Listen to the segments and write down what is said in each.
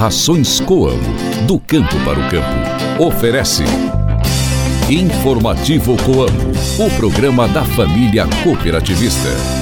Rações Coamo, do campo para o campo. Oferece. Informativo Coamo, o programa da família cooperativista.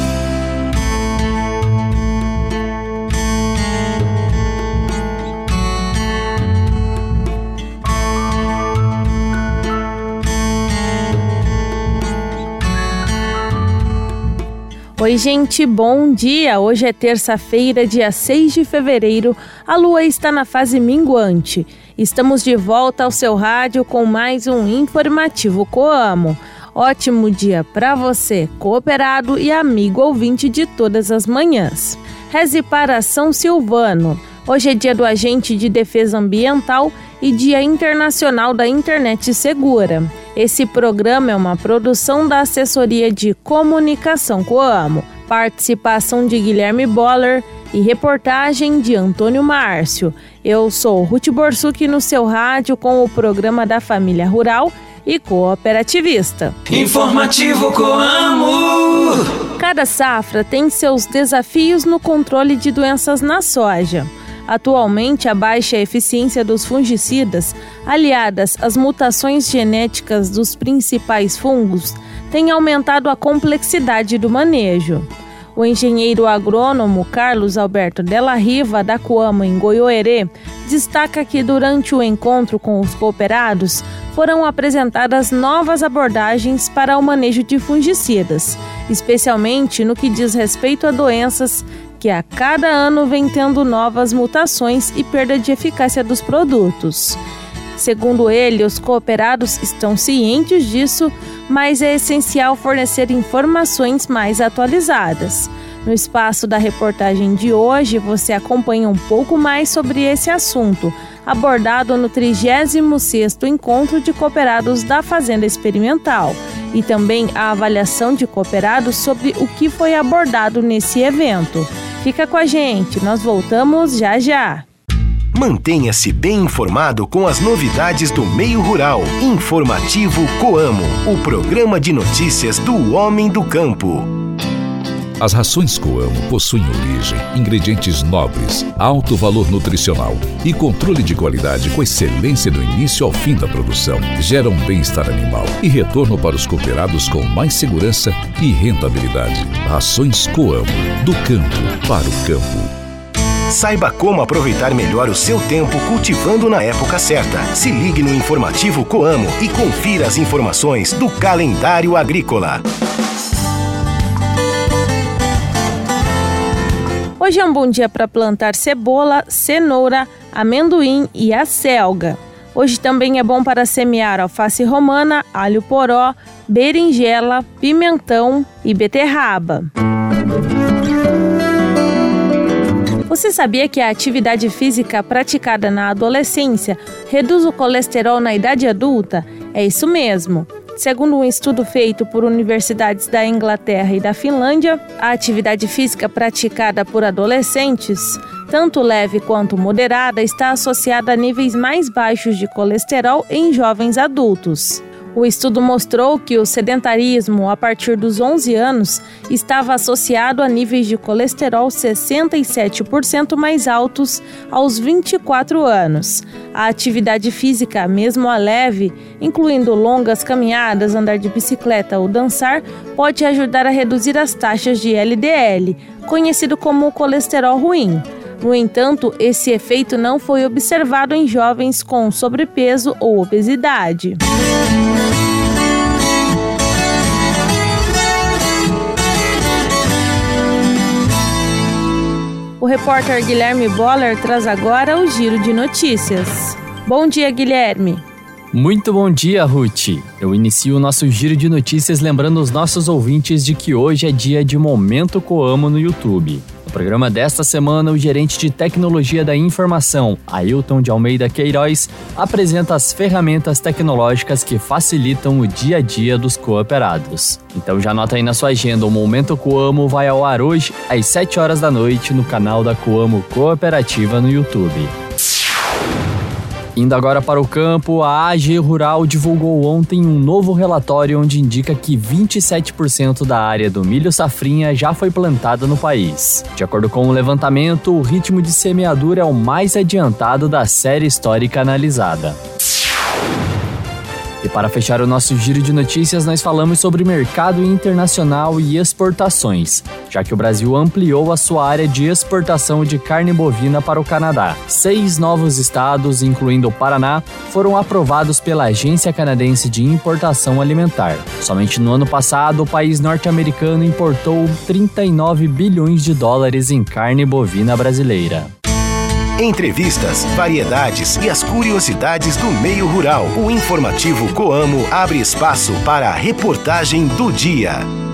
Oi, gente, bom dia! Hoje é terça-feira, dia 6 de fevereiro. A lua está na fase minguante. Estamos de volta ao seu rádio com mais um informativo Coamo. Ótimo dia para você, cooperado e amigo ouvinte de todas as manhãs. Reze para São Silvano. Hoje é dia do agente de defesa ambiental e Dia Internacional da Internet Segura. Esse programa é uma produção da Assessoria de Comunicação Coamo, participação de Guilherme Boller e reportagem de Antônio Márcio. Eu sou Ruth Borsuk no seu rádio com o programa da Família Rural e cooperativista. Informativo Coamo. Cada safra tem seus desafios no controle de doenças na soja. Atualmente, a baixa eficiência dos fungicidas, aliadas às mutações genéticas dos principais fungos, tem aumentado a complexidade do manejo. O engenheiro agrônomo Carlos Alberto Della Riva, da Coamo, em Goiôerê, destaca que durante o encontro com os cooperados foram apresentadas novas abordagens para o manejo de fungicidas, especialmente no que diz respeito a doenças que a cada ano vem tendo novas mutações e perda de eficácia dos produtos. Segundo ele, os cooperados estão cientes disso, mas é essencial fornecer informações mais atualizadas. No espaço da reportagem de hoje, você acompanha um pouco mais sobre esse assunto, abordado no 36º Encontro de Cooperados da Fazenda Experimental, e também a avaliação de cooperados sobre o que foi abordado nesse evento. Fica com a gente, nós voltamos já já. Mantenha-se bem informado com as novidades do meio rural. Informativo Coamo, o programa de notícias do homem do campo. As rações Coamo possuem origem, ingredientes nobres, alto valor nutricional e controle de qualidade com excelência do início ao fim da produção. Geram bem-estar animal e retorno para os cooperados com mais segurança e rentabilidade. Rações Coamo, do campo para o campo. Saiba como aproveitar melhor o seu tempo cultivando na época certa. Se ligue no informativo Coamo e confira as informações do calendário agrícola. Hoje é um bom dia para plantar cebola, cenoura, amendoim e a selga. Hoje também é bom para semear alface romana, alho poró, berinjela, pimentão e beterraba. Você sabia que a atividade física praticada na adolescência reduz o colesterol na idade adulta? É isso mesmo. Segundo um estudo feito por universidades da Inglaterra e da Finlândia, a atividade física praticada por adolescentes, tanto leve quanto moderada, está associada a níveis mais baixos de colesterol em jovens adultos. O estudo mostrou que o sedentarismo a partir dos 11 anos estava associado a níveis de colesterol 67% mais altos aos 24 anos. A atividade física, mesmo a leve, incluindo longas caminhadas, andar de bicicleta ou dançar, pode ajudar a reduzir as taxas de LDL, conhecido como colesterol ruim. No entanto, esse efeito não foi observado em jovens com sobrepeso ou obesidade. O repórter Guilherme Boller traz agora o giro de notícias. Bom dia, Guilherme. Muito bom dia, Ruth. Eu inicio o nosso giro de notícias lembrando os nossos ouvintes de que hoje é dia de Momento Coamo no YouTube. No programa desta semana, o gerente de tecnologia da informação, Ailton de Almeida Queiroz, apresenta as ferramentas tecnológicas que facilitam o dia a dia dos cooperados. Então já anota aí na sua agenda, o Momento Coamo vai ao ar hoje às 7 horas da noite no canal da Coamo Cooperativa no YouTube. Indo agora para o campo, a AG Rural divulgou ontem um novo relatório onde indica que 27% da área do milho safrinha já foi plantada no país. De acordo com o levantamento, o ritmo de semeadura é o mais adiantado da série histórica analisada. E para fechar o nosso giro de notícias, nós falamos sobre mercado internacional e exportações, já que o Brasil ampliou a sua área de exportação de carne bovina para o Canadá. Seis novos estados, incluindo o Paraná, foram aprovados pela Agência Canadense de Importação Alimentar. Somente no ano passado, o país norte-americano importou 39 bilhões de dólares em carne bovina brasileira. Entrevistas, variedades e as curiosidades do meio rural. O informativo Coamo abre espaço para a reportagem do dia.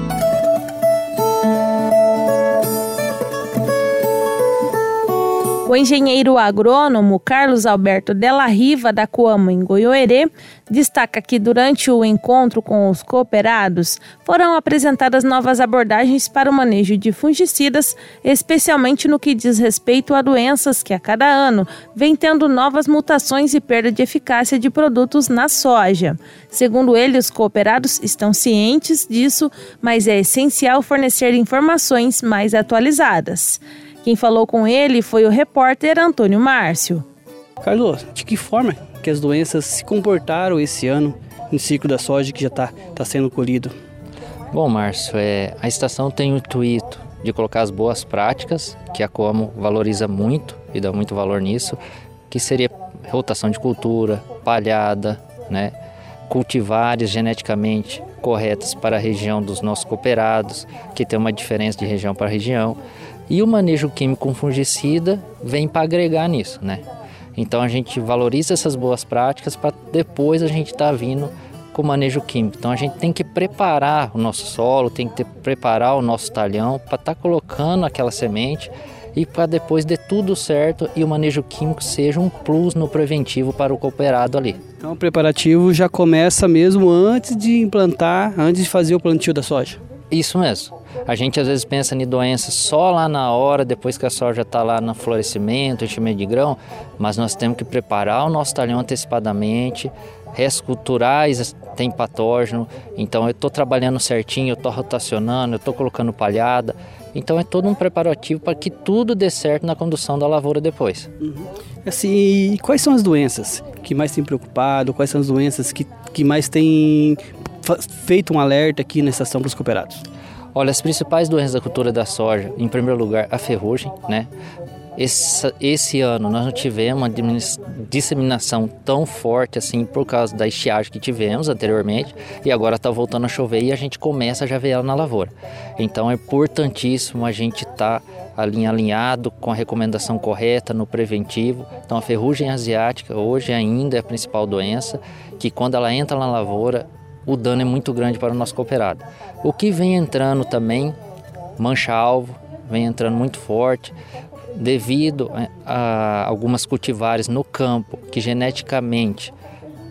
O engenheiro agrônomo Carlos Alberto Della Riva, da Coamo, em Goiôerê, destaca que durante o encontro com os cooperados foram apresentadas novas abordagens para o manejo de fungicidas, especialmente no que diz respeito a doenças que a cada ano vem tendo novas mutações e perda de eficácia de produtos na soja. Segundo ele, os cooperados estão cientes disso, mas é essencial fornecer informações mais atualizadas. Quem falou com ele foi o repórter Antônio Márcio. Carlos, de que forma que as doenças se comportaram esse ano no ciclo da soja que já está tá sendo colhido? Bom, Márcio, é, a estação tem o intuito de colocar as boas práticas, que a Coamo valoriza muito e dá muito valor nisso, que seria rotação de cultura, palhada, né, cultivares geneticamente corretas para a região dos nossos cooperados, que tem uma diferença de região para região. E o manejo químico com fungicida vem para agregar nisso, né? Então a gente valoriza essas boas práticas para depois a gente estar tá vindo com o manejo químico. Então a gente tem que preparar o nosso solo, tem que ter, preparar o nosso talhão para estar tá colocando aquela semente e para depois de tudo certo e o manejo químico seja um plus no preventivo para o cooperado ali. Então o preparativo já começa mesmo antes de implantar, antes de fazer o plantio da soja. Isso mesmo. A gente às vezes pensa em doenças só lá na hora, depois que a soja está lá no florescimento, enchimento de grão, mas nós temos que preparar o nosso talhão antecipadamente, restos culturais tem patógeno, então eu estou trabalhando certinho, eu estou rotacionando, eu estou colocando palhada, então é todo um preparativo para que tudo dê certo na condução da lavoura depois. Uhum. Assim, quais são as doenças que mais têm preocupado? Quais são as doenças que, que mais têm feito um alerta aqui na estação para os cooperados? Olha, as principais doenças da cultura da soja, em primeiro lugar, a ferrugem, né? Esse, esse ano nós não tivemos uma disseminação tão forte assim por causa da estiagem que tivemos anteriormente e agora está voltando a chover e a gente começa a já ver ela na lavoura. Então é importantíssimo a gente estar tá alinhado com a recomendação correta no preventivo. Então a ferrugem asiática hoje ainda é a principal doença que quando ela entra na lavoura o dano é muito grande para o nosso cooperado. O que vem entrando também, mancha-alvo, vem entrando muito forte, devido a algumas cultivares no campo que geneticamente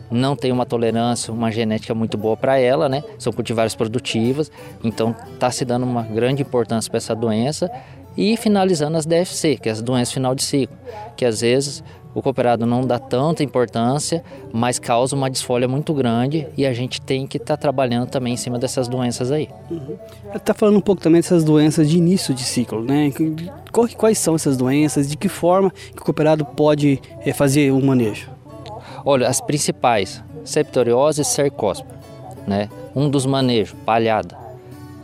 não tem uma tolerância, uma genética muito boa para ela, né? São cultivares produtivas, então está se dando uma grande importância para essa doença e finalizando as DFC, que é as doenças final de ciclo, que às vezes o cooperado não dá tanta importância, mas causa uma desfolha muito grande e a gente tem que estar tá trabalhando também em cima dessas doenças aí. Uhum. Está falando um pouco também dessas doenças de início de ciclo, né? Quais são essas doenças? De que forma que o cooperado pode eh, fazer o manejo? Olha, as principais, septoriose e cercóspora, né? Um dos manejos, palhada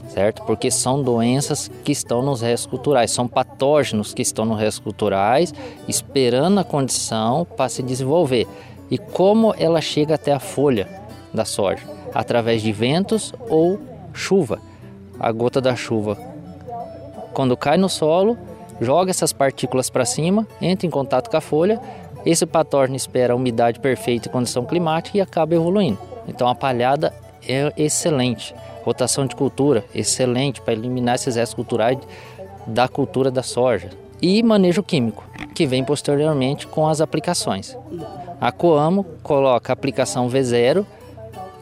certo? Porque são doenças que estão nos restos culturais, são patógenos que estão nos restos culturais, esperando a condição para se desenvolver. E como ela chega até a folha da soja? Através de ventos ou chuva. A gota da chuva, quando cai no solo, joga essas partículas para cima, entra em contato com a folha, esse patógeno espera a umidade perfeita e condição climática e acaba evoluindo. Então a palhada é excelente. Rotação de cultura, excelente para eliminar esses restos culturais da cultura da soja. E manejo químico, que vem posteriormente com as aplicações. A Coamo coloca a aplicação V0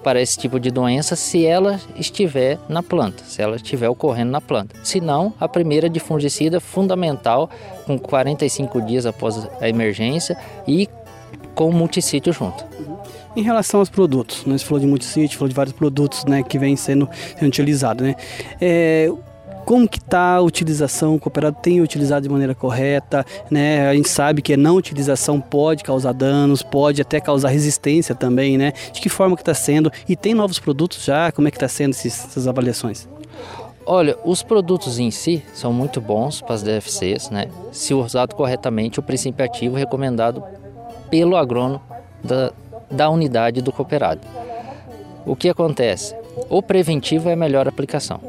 para esse tipo de doença se ela estiver na planta, se ela estiver ocorrendo na planta. Se não, a primeira de fungicida fundamental com 45 dias após a emergência e com multissítio junto. Em relação aos produtos, né? você falou de multissítio, falou de vários produtos né, que vêm sendo, sendo utilizados. Né? É, como que está a utilização, o cooperado tem utilizado de maneira correta, né? A gente sabe que a não utilização pode causar danos, pode até causar resistência também, né? De que forma que está sendo? E tem novos produtos já? Como é que está sendo esses, essas avaliações? Olha, os produtos em si são muito bons para as DFCs, né? Se usado corretamente, o princípio ativo recomendado pelo agrônomo da, da unidade do cooperado. O que acontece? O preventivo é a melhor aplicação.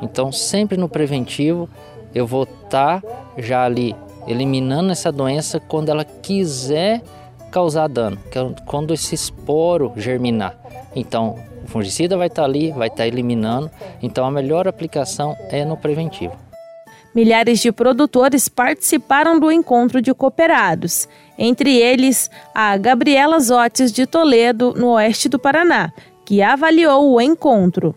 Então, sempre no preventivo, eu vou estar tá já ali eliminando essa doença quando ela quiser causar dano, é quando esse esporo germinar. Então, o fungicida vai estar tá ali, vai estar tá eliminando. Então, a melhor aplicação é no preventivo. Milhares de produtores participaram do encontro de cooperados, entre eles a Gabriela Zotes de Toledo, no oeste do Paraná, que avaliou o encontro.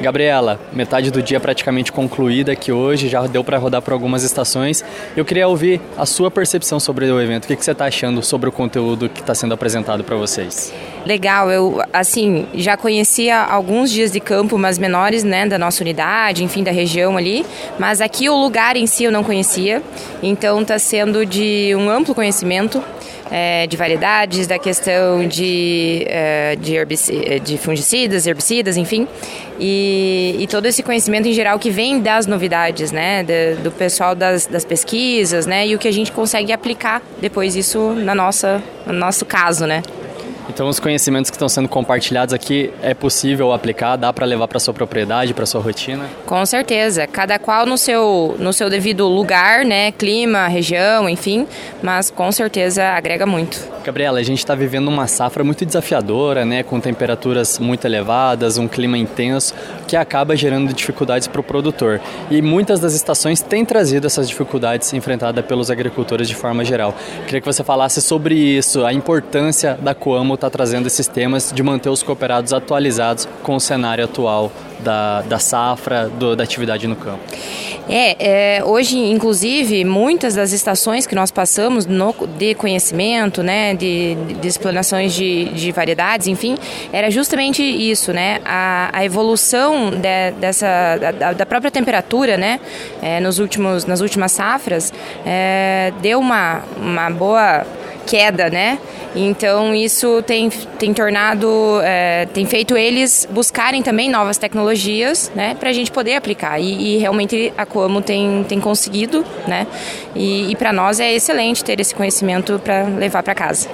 Gabriela, metade do dia praticamente concluída aqui hoje, já deu para rodar por algumas estações. Eu queria ouvir a sua percepção sobre o evento. O que, você está achando sobre o conteúdo que está sendo apresentado para vocês? Legal, eu assim já conhecia alguns dias de campo, mas menores, né, da nossa unidade, enfim, da região ali. Mas aqui o lugar em si eu não conhecia, então está sendo de um amplo conhecimento é, de variedades, da questão de, é, de, herbicida, de fungicidas, herbicidas, enfim, e, e, todo esse conhecimento em geral que vem das novidades, né, do, do pessoal das, das, pesquisas, né, e o que a gente consegue aplicar depois isso na nossa, no nosso caso, né. Então, os conhecimentos que estão sendo compartilhados aqui é possível aplicar, dá para levar para sua propriedade, para sua rotina? Com certeza, cada qual no seu no seu devido lugar, né, clima, região, enfim, mas com certeza agrega muito. Gabriela, a gente está vivendo uma safra muito desafiadora, né, com temperaturas muito elevadas, um clima intenso, que acaba gerando dificuldades para o produtor. E muitas das estações têm trazido essas dificuldades enfrentadas pelos agricultores de forma geral. Queria que você falasse sobre isso, a importância da Coamo está trazendo esses temas de manter os cooperados atualizados com o cenário atual da, da safra, do, da atividade no campo. É, é, hoje, inclusive, muitas das estações que nós passamos no, de conhecimento, né, de, de explanações de, de variedades, enfim, era justamente isso, né, a, a evolução de, dessa, da, da, própria temperatura, né, é, nos últimos, nas últimas safras, é, deu uma, uma boa queda, né? Então isso tem, tem tornado, é, tem feito eles buscarem também novas tecnologias, né, para a gente poder aplicar. E, e, realmente a Coamo tem, tem conseguido, né? E, e para nós é excelente ter esse conhecimento para levar para casa.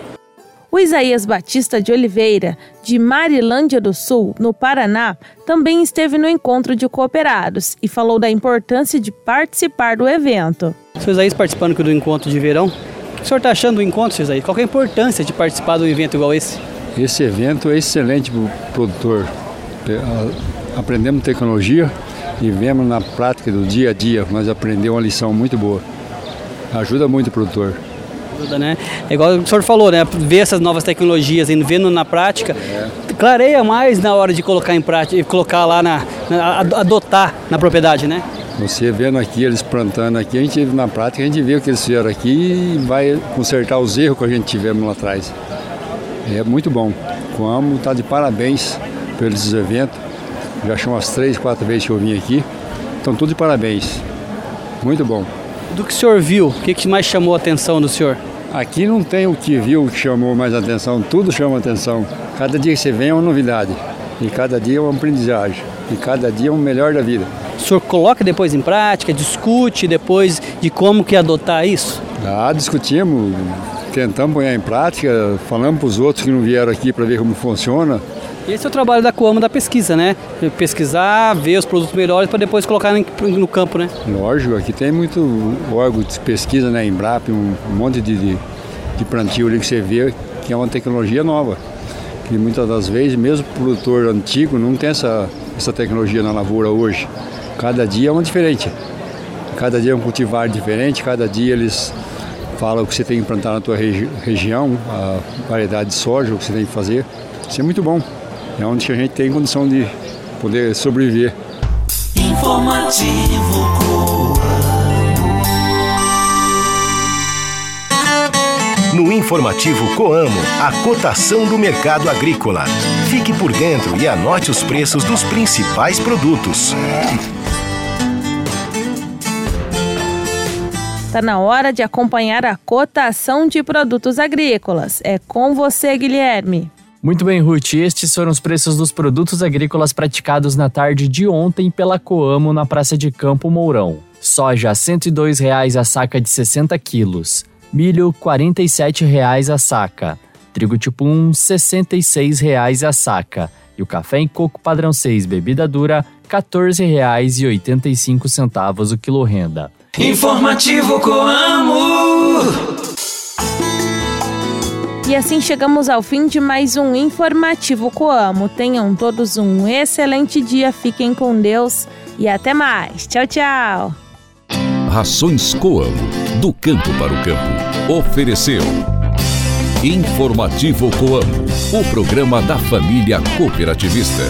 O Isaías Batista de Oliveira, de Marilândia do Sul, no Paraná, também esteve no encontro de cooperados e falou da importância de participar do evento. O Isaías participando do encontro de verão, o senhor está achando do encontro, Cesaí? Qual é a importância de participar de um evento igual esse? Esse evento é excelente para o produtor. Aprendemos tecnologia e vemos na prática do dia a dia, mas aprendemos uma lição muito boa. Ajuda muito o produtor. Ajuda, né? É igual o senhor falou, né? Ver essas novas tecnologias, e vendo na prática, é. Clareia mais na hora de colocar em prática, colocar lá na, na adotar na propriedade, né? Você vendo aqui, eles plantando aqui, a gente na prática, a gente vê o que eles fizeram aqui e vai consertar os erros que a gente tivemos lá atrás. É muito bom. Com a AMO está de parabéns pelos eventos. Já são umas três, quatro vezes que eu vim aqui. Estão todos de parabéns. Muito bom. Do que o senhor viu, o que, que mais chamou a atenção do senhor? Aqui não tem o que viu que chamou mais atenção, tudo chama atenção. Cada dia que você vem é uma novidade. E cada dia é uma aprendizagem. E cada dia é o melhor da vida. O senhor coloca depois em prática, discute depois de como que adotar isso? Ah, discutimos, tentamos pôr em prática, falamos para os outros que não vieram aqui para ver como funciona. Esse é o trabalho da Coamo da pesquisa, né? Pesquisar, ver os produtos melhores para depois colocar no campo, né? Lógico, aqui tem muito órgão de pesquisa, né? Embrap, um, monte de, de, de plantio ali que você vê que é uma tecnologia nova. Que muitas das vezes, mesmo o produtor antigo, não tem essa, essa tecnologia na lavoura hoje. Cada dia é uma diferente. Cada dia é um cultivar diferente, cada dia eles falam o que você tem que plantar na tua regi região, a variedade de soja, o que você tem que fazer. Isso é muito bom. É onde a gente tem condição de poder sobreviver. Informativo No informativo Coamo, a cotação do mercado agrícola. Fique por dentro e anote os preços dos principais produtos. Está na hora de acompanhar a cotação de produtos agrícolas. É com você, Guilherme. Muito bem, Ruth. Estes foram os preços dos produtos agrícolas praticados na tarde de ontem pela Coamo na Praça de Campo Mourão. Soja R$ 102,00 a saca de 60 quilos. Milho R$ 47,00 a saca. Trigo tipo 1 R$ 66,00 a saca. E o café em coco padrão 6 bebida dura R$ 14,85 o quilo renda. Informativo Coamo. E assim chegamos ao fim de mais um informativo Coamo. Tenham todos um excelente dia, fiquem com Deus e até mais. Tchau, tchau. Rações Coamo, do campo para o campo. Ofereceu Informativo Coamo, o programa da família cooperativista.